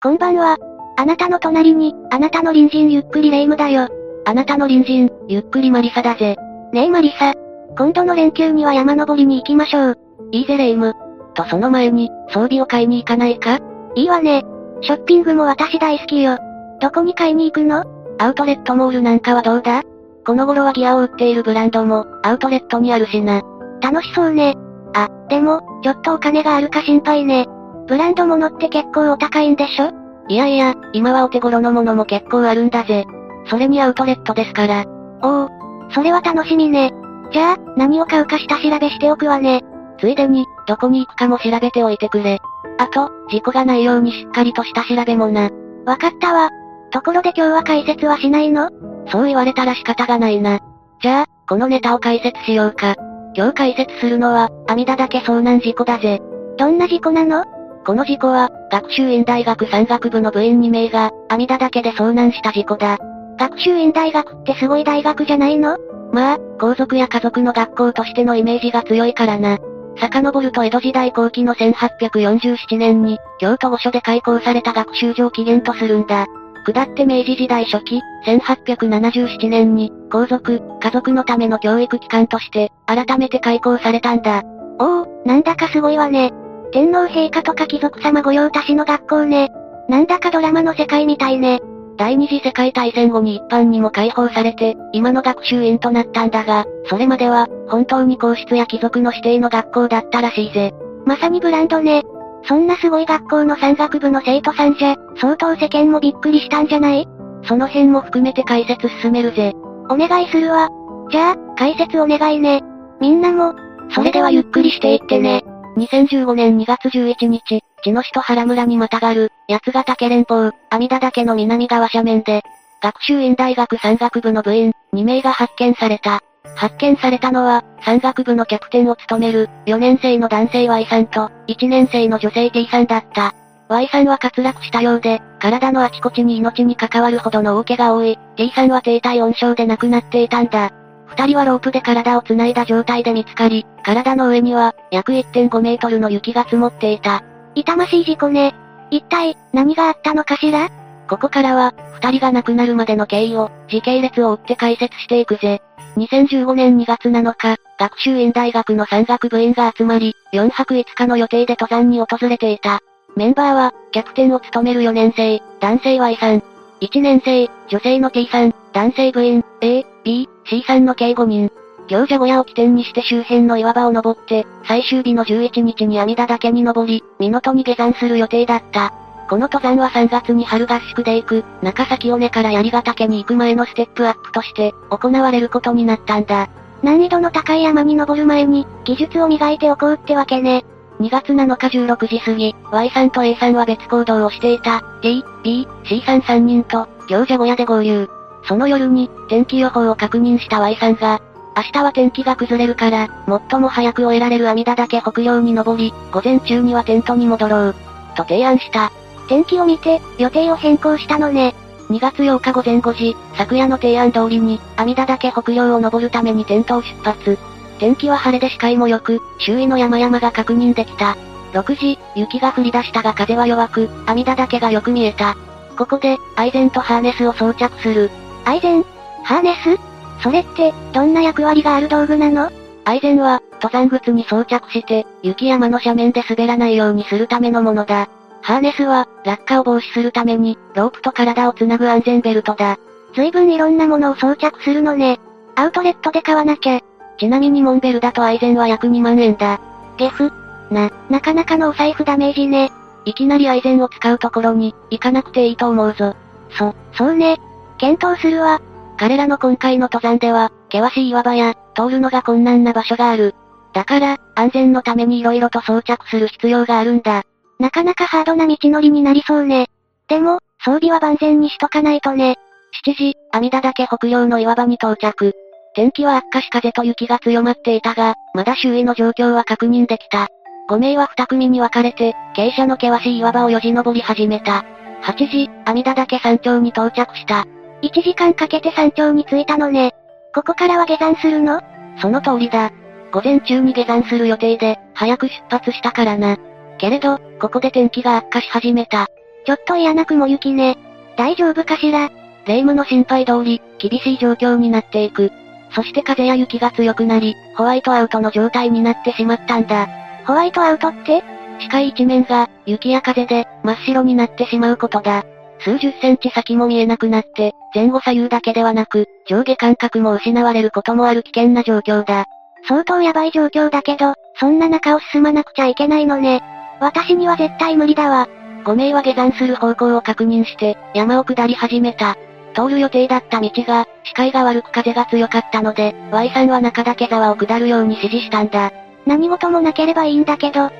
こんばんは。あなたの隣に、あなたの隣人ゆっくりレ夢ムだよ。あなたの隣人、ゆっくりマリサだぜ。ねえマリサ。今度の連休には山登りに行きましょう。いいぜレ夢ム。とその前に、装備を買いに行かないか？いいわね。ショッピングも私大好きよ。どこに買いに行くの？アウトレットモールなんかはどうだ？この頃はギアを売っているブランドも、アウトレットにあるしな。楽しそうね。あ、でも、ちょっとお金があるか心配ね。ブランド物って結構お高いんでしょ？いやいや、今はお手頃のものも結構あるんだぜ。それにアウトレットですから。おお、それは楽しみね。じゃあ、何を買うか下調べしておくわね。ついでに、どこに行くかも調べておいてくれ。あと、事故がないようにしっかりとした調べもな。わかったわ。ところで今日は解説はしないの？そう言われたら仕方がないな。じゃあ、このネタを解説しようか。今日解説するのは、阿弥陀岳遭難事故だぜ。どんな事故なの？この事故は、学習院大学山岳部の部員2名が、阿弥陀岳で遭難した事故だ。学習院大学ってすごい大学じゃないの？まあ、皇族や家族の学校としてのイメージが強いからな。遡ると江戸時代後期の1847年に、京都御所で開校された学習場を起源とするんだ。下って明治時代初期、1877年に、皇族、家族のための教育機関として、改めて開校されたんだ。おお、なんだかすごいわね。天皇陛下とか貴族様御用達の学校ね。なんだかドラマの世界みたいね。第二次世界大戦後に一般にも解放されて、今の学習院となったんだが、それまでは、本当に皇室や貴族の指定の学校だったらしいぜ。まさにブランドね。そんなすごい学校の山岳部の生徒さんじゃ、相当世間もびっくりしたんじゃない？その辺も含めて解説進めるぜ。お願いするわ。じゃあ、解説お願いね。みんなも、それではゆっくりしていってね。2015年2月11日、地の首都原村にまたがる、八ヶ岳連峰、阿弥陀岳の南側斜面で、学習院大学山岳部の部員、2名が発見された。発見されたのは、山岳部のキャプテンを務める、4年生の男性 Y さんと、1年生の女性 T さんだった。Y さんは滑落したようで、体のあちこちに命に関わるほどの大怪我が多い、T さんは低体温症で亡くなっていたんだ。二人はロープで体を繋いだ状態で見つかり、体の上には、約1.5メートルの雪が積もっていた。痛ましい事故ね。一体、何があったのかしら？ここからは、二人が亡くなるまでの経緯を、時系列を追って解説していくぜ。2015年2月7日、学習院大学の山岳部員が集まり、4泊5日の予定で登山に訪れていた。メンバーは、キャプテンを務める4年生、男性 Y さん。1年生、女性の T さん、男性部員、A、B、C さんの計5人。行者小屋を起点にして周辺の岩場を登って、最終日の11日に阿弥陀岳に登り、港に下山する予定だった。この登山は3月に春合宿で行く、中崎尾根から槍ヶ岳に行く前のステップアップとして、行われることになったんだ。難易度の高い山に登る前に、技術を磨いておこうってわけね。2月7日16時過ぎ、Y さんと A さんは別行動をしていた、D、B、C さん3人と、行者小屋で合流。その夜に、天気予報を確認した Y さんが、明日は天気が崩れるから、最も早く終えられる阿弥陀岳北陵に登り、午前中にはテントに戻ろう。と提案した。天気を見て、予定を変更したのね。2月8日午前5時、昨夜の提案通りに、阿弥陀岳北陵を登るためにテントを出発。天気は晴れで視界も良く、周囲の山々が確認できた。6時、雪が降り出したが風は弱く、阿弥陀岳がよく見えた。ここで、アイゼンとハーネスを装着する。アイゼンハーネス?それって、どんな役割がある道具なの?アイゼンは、登山靴に装着して、雪山の斜面で滑らないようにするためのものだ。ハーネスは、落下を防止するために、ロープと体をつなぐ安全ベルトだ。随分いろんなものを装着するのね。アウトレットで買わなきゃ。ちなみにモンベルだとアイゼンは約2万円だ。ゲフ？な、なかなかのお財布ダメージね。いきなりアイゼンを使うところに、行かなくていいと思うぞ。そ、そうね。検討するわ。彼らの今回の登山では、険しい岩場や、通るのが困難な場所がある。だから、安全のために色々と装着する必要があるんだ。なかなかハードな道のりになりそうね。でも、装備は万全にしとかないとね。7時、阿弥陀岳北陵の岩場に到着。天気は悪化し風と雪が強まっていたが、まだ周囲の状況は確認できた。5名は2組に分かれて、傾斜の険しい岩場をよじ登り始めた。8時、阿弥陀岳山頂に到着した。1時間かけて山頂に着いたのね。ここからは下山するの？その通りだ。午前中に下山する予定で、早く出発したからな。けれど、ここで天気が悪化し始めた。ちょっと嫌な雲行きね。大丈夫かしら？霊夢の心配通り、厳しい状況になっていく。そして風や雪が強くなり、ホワイトアウトの状態になってしまったんだ。ホワイトアウトって？視界一面が、雪や風で、真っ白になってしまうことだ。数十センチ先も見えなくなって、前後左右だけではなく、上下感覚も失われることもある危険な状況だ。相当やばい状況だけど、そんな中を進まなくちゃいけないのね。私には絶対無理だわ。5名は下山する方向を確認して、山を下り始めた。通る予定だった道が、視界が悪く風が強かったので、Y さんは中岳沢を下るように指示したんだ。何事もなければいいんだけど。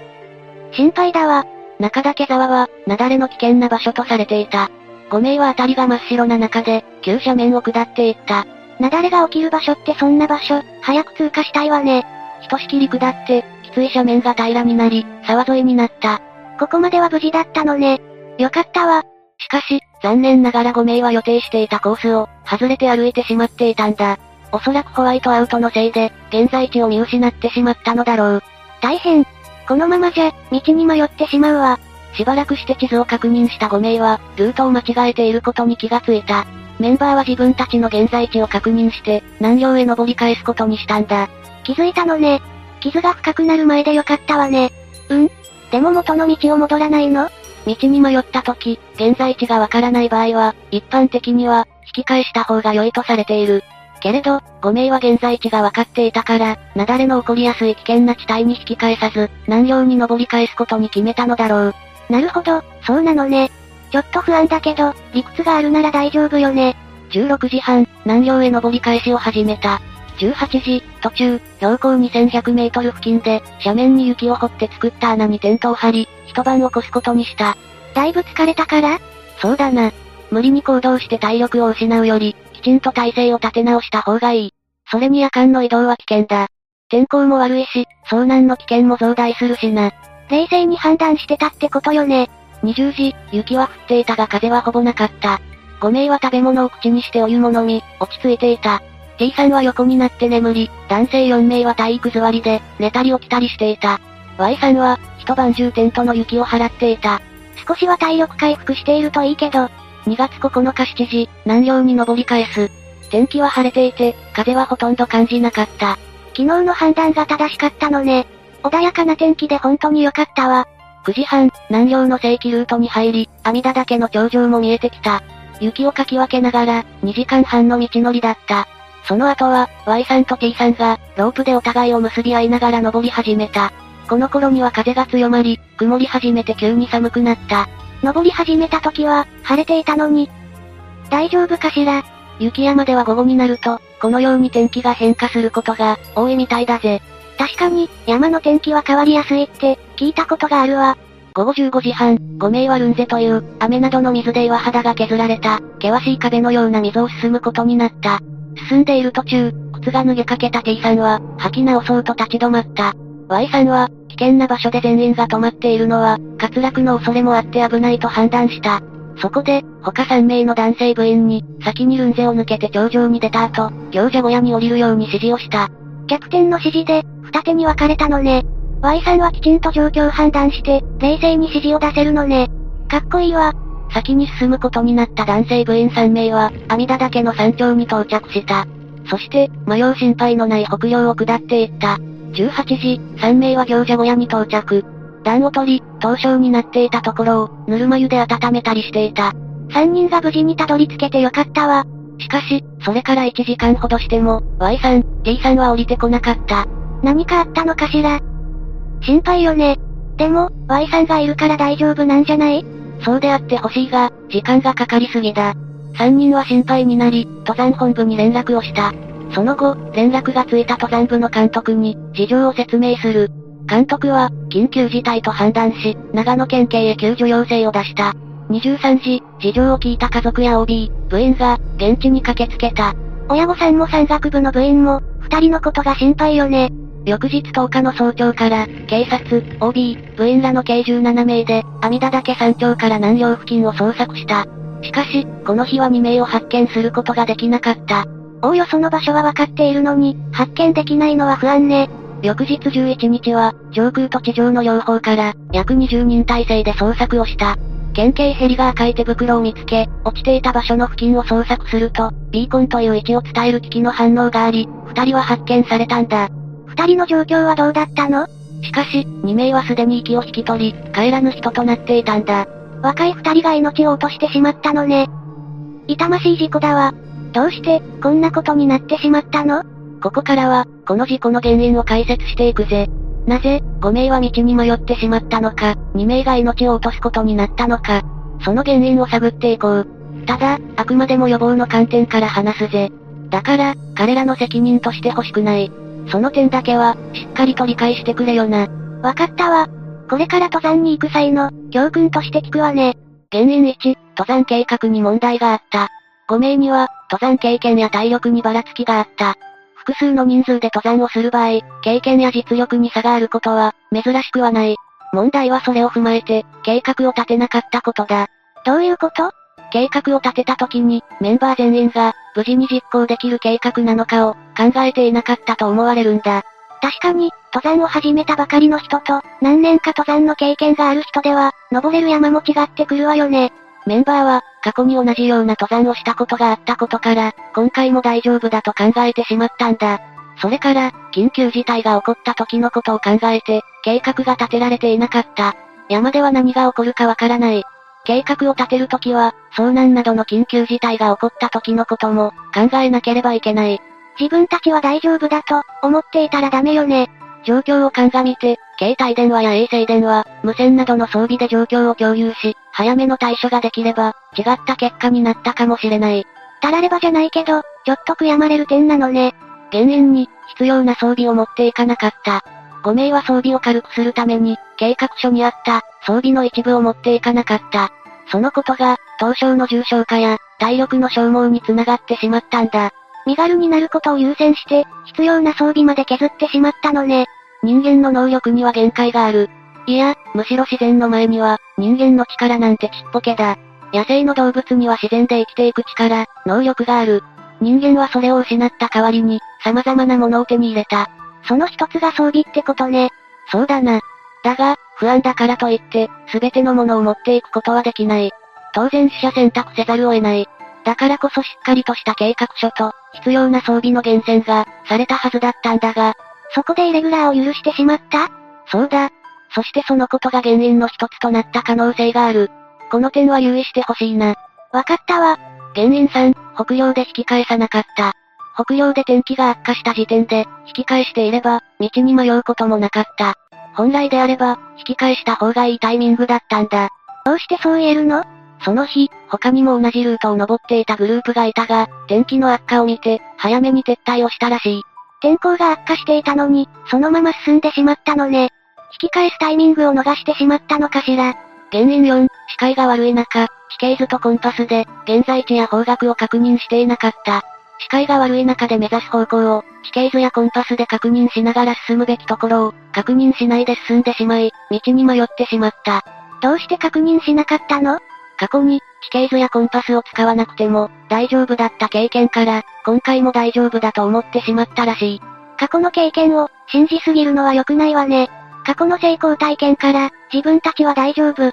心配だわ。中岳沢は、雪崩の危険な場所とされていた。5名は辺りが真っ白な中で、急斜面を下っていった。雪崩が起きる場所ってそんな場所、早く通過したいわね。ひとしきり下って、きつい斜面が平らになり、沢沿いになった。ここまでは無事だったのね。よかったわ。しかし、残念ながら5名は予定していたコースを、外れて歩いてしまっていたんだ。おそらくホワイトアウトのせいで、現在地を見失ってしまったのだろう。大変。このままじゃ、道に迷ってしまうわ。しばらくして地図を確認した5名は、ルートを間違えていることに気がついた。メンバーは自分たちの現在地を確認して、南洋へ登り返すことにしたんだ。気づいたのね。傷が深くなる前でよかったわね。うん？でも元の道を戻らないの？道に迷った時、現在地がわからない場合は、一般的には、引き返した方が良いとされている。けれど、5名は現在地が分かっていたから、雪崩の起こりやすい危険な地帯に引き返さず、南洋に登り返すことに決めたのだろう。なるほど、そうなのね。ちょっと不安だけど、理屈があるなら大丈夫よね。16時半、南洋へ登り返しを始めた。18時、途中、標高2100メートル付近で、斜面に雪を掘って作った穴にテントを張り、一晩起こすことにした。だいぶ疲れたから？そうだな。無理に行動して体力を失うより、きちんと体勢を立て直した方がいい。それに夜間の移動は危険だ。天候も悪いし、遭難の危険も増大するしな。冷静に判断してたってことよね。20時、雪は降っていたが風はほぼなかった。5名は食べ物を口にしてお湯も飲み、落ち着いていた。T さんは横になって眠り、男性4名は体育座りで、寝たり起きたりしていた。Y さんは、一晩中テントの雪を払っていた。少しは体力回復しているといいけど。2月9日7時、南洋に登り返す。天気は晴れていて、風はほとんど感じなかった。昨日の判断が正しかったのね。穏やかな天気で本当に良かったわ。9時半、南洋の正規ルートに入り、阿弥陀岳の頂上も見えてきた。雪をかき分けながら、2時間半の道のりだった。その後は、Y さんと T さんが、ロープでお互いを結び合いながら登り始めた。この頃には風が強まり、曇り始めて急に寒くなった。登り始めた時は、晴れていたのに。大丈夫かしら？雪山では午後になると、このように天気が変化することが、多いみたいだぜ。確かに、山の天気は変わりやすいって、聞いたことがあるわ。午後15時半、5名はルンゼという、雨などの水で岩肌が削られた、険しい壁のような溝を進むことになった。進んでいる途中、靴が脱げかけた T さんは、吐き直そうと立ち止まった。Y さんは、危険な場所で全員が止まっているのは、滑落の恐れもあって危ないと判断した。そこで、他3名の男性部員に、先にルンゼを抜けて頂上に出た後、行者小屋に降りるように指示をした。逆転の指示で、二手に分かれたのね。Y さんはきちんと状況を判断して、冷静に指示を出せるのね。かっこいいわ。先に進むことになった男性部員3名は、阿弥陀岳の山頂に到着した。そして、迷う心配のない北上を下っていった。18時、3名は行者小屋に到着。暖を取り、凍傷になっていたところを、ぬるま湯で温めたりしていた。3人が無事にたどり着けてよかったわ。しかし、それから1時間ほどしても、Y さん、D さんは降りてこなかった。何かあったのかしら？心配よね。でも、Y さんがいるから大丈夫なんじゃない？そうであってほしいが、時間がかかりすぎだ。3人は心配になり、登山本部に連絡をした。その後、連絡がついた登山部の監督に、事情を説明する。監督は、緊急事態と判断し、長野県警へ救助要請を出した。23時、事情を聞いた家族や OB、部員が、現地に駆けつけた。親御さんも山岳部の部員も、二人のことが心配よね。翌日10日の早朝から、警察、OB、部員らの計17名で、阿弥陀岳山頂から南洋付近を捜索した。しかし、この日は2名を発見することができなかった。おおよその場所は分かっているのに、発見できないのは不安ね。翌日11日は、上空と地上の両方から、約20人体制で捜索をした。県警ヘリが赤い手袋を見つけ、落ちていた場所の付近を捜索すると、ビーコンという位置を伝える機器の反応があり、二人は発見されたんだ。二人の状況はどうだったの？しかし、二名はすでに息を引き取り、帰らぬ人となっていたんだ。若い二人が命を落としてしまったのね。痛ましい事故だわ。どうして、こんなことになってしまったの？ここからは、この事故の原因を解説していくぜ。なぜ、5名は道に迷ってしまったのか、2名が命を落とすことになったのか、その原因を探っていこう。ただ、あくまでも予防の観点から話すぜ。だから、彼らの責任として欲しくない。その点だけは、しっかりと理解してくれよな。わかったわ。これから登山に行く際の、教訓として聞くわね。原因1、登山計画に問題があった。5名には、登山経験や体力にばらつきがあった。複数の人数で登山をする場合、経験や実力に差があることは、珍しくはない。問題はそれを踏まえて、計画を立てなかったことだ。どういうこと？計画を立てた時に、メンバー全員が、無事に実行できる計画なのかを、考えていなかったと思われるんだ。確かに、登山を始めたばかりの人と、何年か登山の経験がある人では、登れる山も違ってくるわよね。メンバーは、過去に同じような登山をしたことがあったことから、今回も大丈夫だと考えてしまったんだ。それから、緊急事態が起こった時のことを考えて、計画が立てられていなかった。山では何が起こるかわからない。計画を立てるときは、遭難などの緊急事態が起こった時のことも、考えなければいけない。自分たちは大丈夫だと、思っていたらダメよね。状況を鑑みて、携帯電話や衛星電話、無線などの装備で状況を共有し、早めの対処ができれば、違った結果になったかもしれない。たらればじゃないけど、ちょっと悔やまれる点なのね。原因に、必要な装備を持っていかなかった。5名は装備を軽くするために、計画書にあった、装備の一部を持っていかなかった。そのことが、凍傷の重症化や、体力の消耗につながってしまったんだ。身軽になることを優先して、必要な装備まで削ってしまったのね。人間の能力には限界がある。いや、むしろ自然の前には、人間の力なんてちっぽけだ。野生の動物には自然で生きていく力、能力がある。人間はそれを失った代わりに、様々なものを手に入れた。その一つが装備ってことね。そうだな。だが、不安だからといって、すべてのものを持っていくことはできない。当然死者選択せざるを得ない。だからこそしっかりとした計画書と、必要な装備の厳選が、されたはずだったんだが、そこでイレギュラーを許してしまった？そうだ。そしてそのことが原因の一つとなった可能性がある。この点は留意してほしいな。わかったわ。原因3、北洋で引き返さなかった。北洋で天気が悪化した時点で、引き返していれば、道に迷うこともなかった。本来であれば、引き返した方がいいタイミングだったんだ。どうしてそう言えるの？その日、他にも同じルートを登っていたグループがいたが、天気の悪化を見て、早めに撤退をしたらしい。天候が悪化していたのに、そのまま進んでしまったのね。引き返すタイミングを逃してしまったのかしら。原因4、視界が悪い中、地形図とコンパスで、現在地や方角を確認していなかった。視界が悪い中で目指す方向を、地形図やコンパスで確認しながら進むべきところを、確認しないで進んでしまい、道に迷ってしまった。どうして確認しなかったの？過去に、地形図やコンパスを使わなくても、大丈夫だった経験から、今回も大丈夫だと思ってしまったらしい。過去の経験を、信じすぎるのは良くないわね。過去の成功体験から、自分たちは大丈夫。っ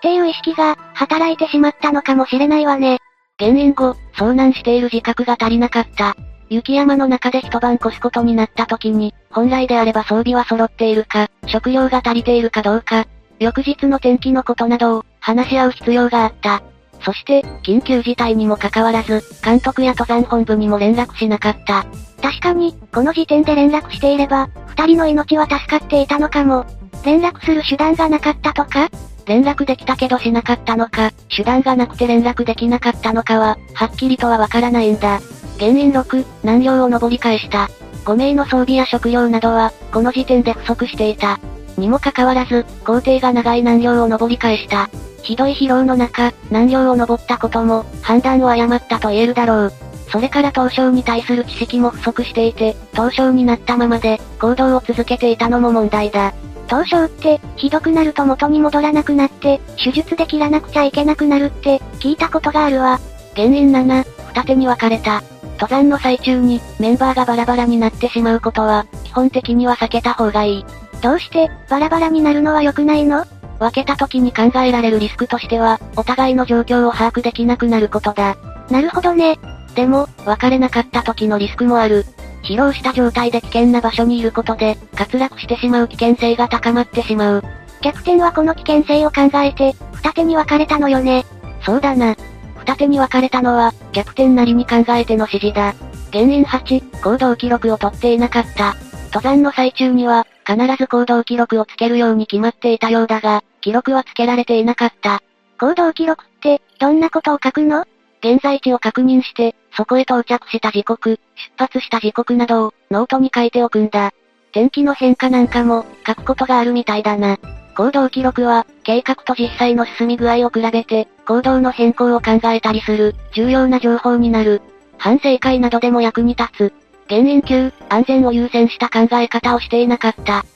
ていう意識が、働いてしまったのかもしれないわね。原因後、遭難している自覚が足りなかった。雪山の中で一晩越すことになった時に、本来であれば装備は揃っているか、食料が足りているかどうか、翌日の天気のことなどを話し合う必要があった。そして、緊急事態にもかかわらず、監督や登山本部にも連絡しなかった。確かに、この時点で連絡していれば、二人の命は助かっていたのかも。連絡する手段がなかったとか？連絡できたけどしなかったのか、手段がなくて連絡できなかったのかは、はっきりとはわからないんだ。原因6、難量を登り返した。5名の装備や食料などは、この時点で不足していた。にもかかわらず、工程が長い難量を登り返した。ひどい疲労の中、難量を登ったことも、判断を誤ったと言えるだろう。それから東証に対する知識も不足していて、東証になったままで、行動を続けていたのも問題だ。東証って、ひどくなると元に戻らなくなって、手術で切らなくちゃいけなくなるって、聞いたことがあるわ。原因7、二手に分かれた。登山の最中に、メンバーがバラバラになってしまうことは、基本的には避けた方がいい。どうして、バラバラになるのは良くないの？分けた時に考えられるリスクとしては、お互いの状況を把握できなくなることだ。なるほどね。でも、別れなかった時のリスクもある。疲労した状態で危険な場所にいることで、滑落してしまう危険性が高まってしまう。逆転はこの危険性を考えて、二手に分かれたのよね。そうだな。二手に分かれたのは、逆転なりに考えての指示だ。原因8、行動記録を取っていなかった。登山の最中には、必ず行動記録をつけるように決まっていたようだが、記録はつけられていなかった。行動記録って、どんなことを書くの？現在地を確認して、そこへ到着した時刻、出発した時刻などを、ノートに書いておくんだ。天気の変化なんかも、書くことがあるみたいだな。行動記録は、計画と実際の進み具合を比べて、行動の変更を考えたりする、重要な情報になる。反省会などでも役に立つ。原因級、安全を優先した考え方をしていなかった。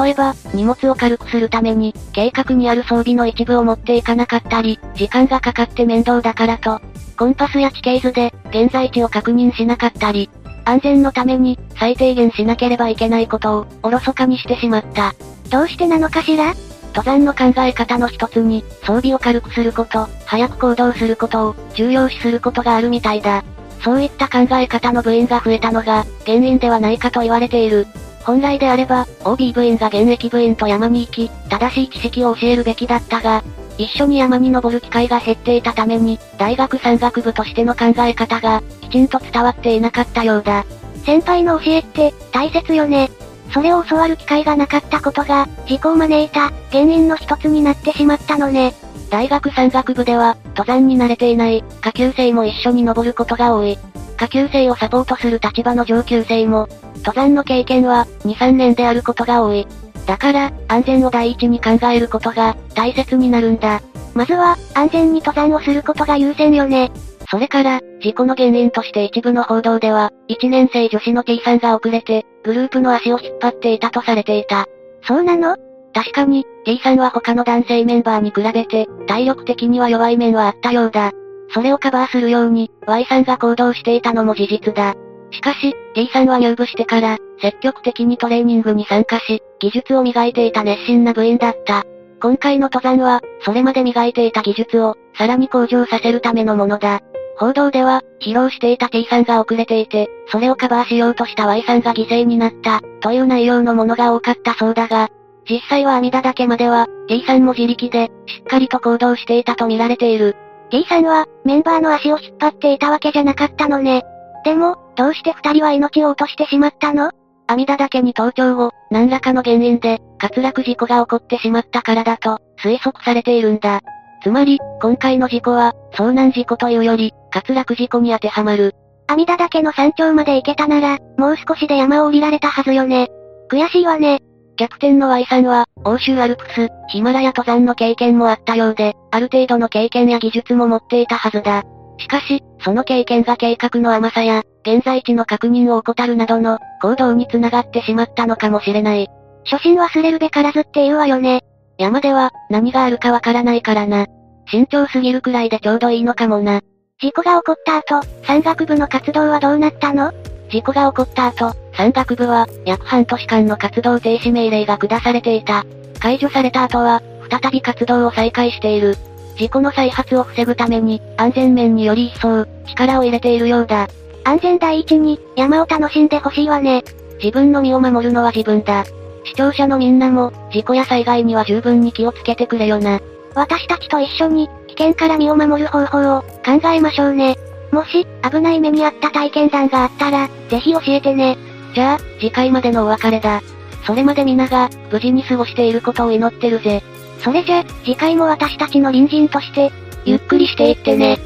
例えば、荷物を軽くするために、計画にある装備の一部を持っていかなかったり、時間がかかって面倒だからと、コンパスや地形図で、現在地を確認しなかったり、安全のために、最低限しなければいけないことを、おろそかにしてしまった。どうしてなのかしら？登山の考え方の一つに、装備を軽くすること、早く行動することを、重要視することがあるみたいだ。そういった考え方の部員が増えたのが、原因ではないかと言われている。本来であれば、OB 部員が現役部員と山に行き、正しい知識を教えるべきだったが、一緒に山に登る機会が減っていたために、大学山岳部としての考え方が、きちんと伝わっていなかったようだ。先輩の教えって、大切よね。それを教わる機会がなかったことが、事故を招いた、原因の一つになってしまったのね。大学山岳部では、登山に慣れていない、下級生も一緒に登ることが多い。下級生をサポートする立場の上級生も、登山の経験は、2、3年であることが多い。だから、安全を第一に考えることが、大切になるんだ。まずは、安全に登山をすることが優先よね。それから、事故の原因として一部の報道では、1年生女子の T さんが遅れて、グループの足を引っ張っていたとされていた。そうなの？確かに、T さんは他の男性メンバーに比べて、体力的には弱い面はあったようだ。それをカバーするように、Y さんが行動していたのも事実だ。しかし、D さんは入部してから、積極的にトレーニングに参加し、技術を磨いていた熱心な部員だった。今回の登山は、それまで磨いていた技術を、さらに向上させるためのものだ。報道では、披露していた T さんが遅れていて、それをカバーしようとした Y さんが犠牲になった、という内容のものが多かったそうだが、実際は阿弥陀岳までは、T さんも自力で、しっかりと行動していたと見られている。T さんは、メンバーの足を引っ張っていたわけじゃなかったのね。でも、どうして二人は命を落としてしまったの？阿弥陀岳に登頂後、何らかの原因で、滑落事故が起こってしまったからだと、推測されているんだ。つまり、今回の事故は、遭難事故というより、滑落事故に当てはまる。阿弥陀岳の山頂まで行けたなら、もう少しで山を降りられたはずよね。悔しいわね。逆転の Y さんは、欧州アルプス、ヒマラヤ登山の経験もあったようで、ある程度の経験や技術も持っていたはずだ。しかし、その経験が計画の甘さや、現在地の確認を怠るなどの、行動につながってしまったのかもしれない。初心忘れるべからずって言うわよね。山では、何があるかわからないからな。慎重すぎるくらいでちょうどいいのかもな。事故が起こった後、山岳部の活動はどうなったの？事故が起こった後、山岳部は、約半年間の活動停止命令が下されていた。解除された後は、再び活動を再開している。事故の再発を防ぐために、安全面により一層、力を入れているようだ。安全第一に、山を楽しんでほしいわね。自分の身を守るのは自分だ。視聴者のみんなも、事故や災害には十分に気をつけてくれよな。私たちと一緒に、危険から身を守る方法を、考えましょうね。もし、危ない目にあった体験談があったら、ぜひ教えてね。じゃあ、次回までのお別れだ。それまで皆が、無事に過ごしていることを祈ってるぜ。それじゃ、次回も私たちの隣人として、ゆっくりしていってね。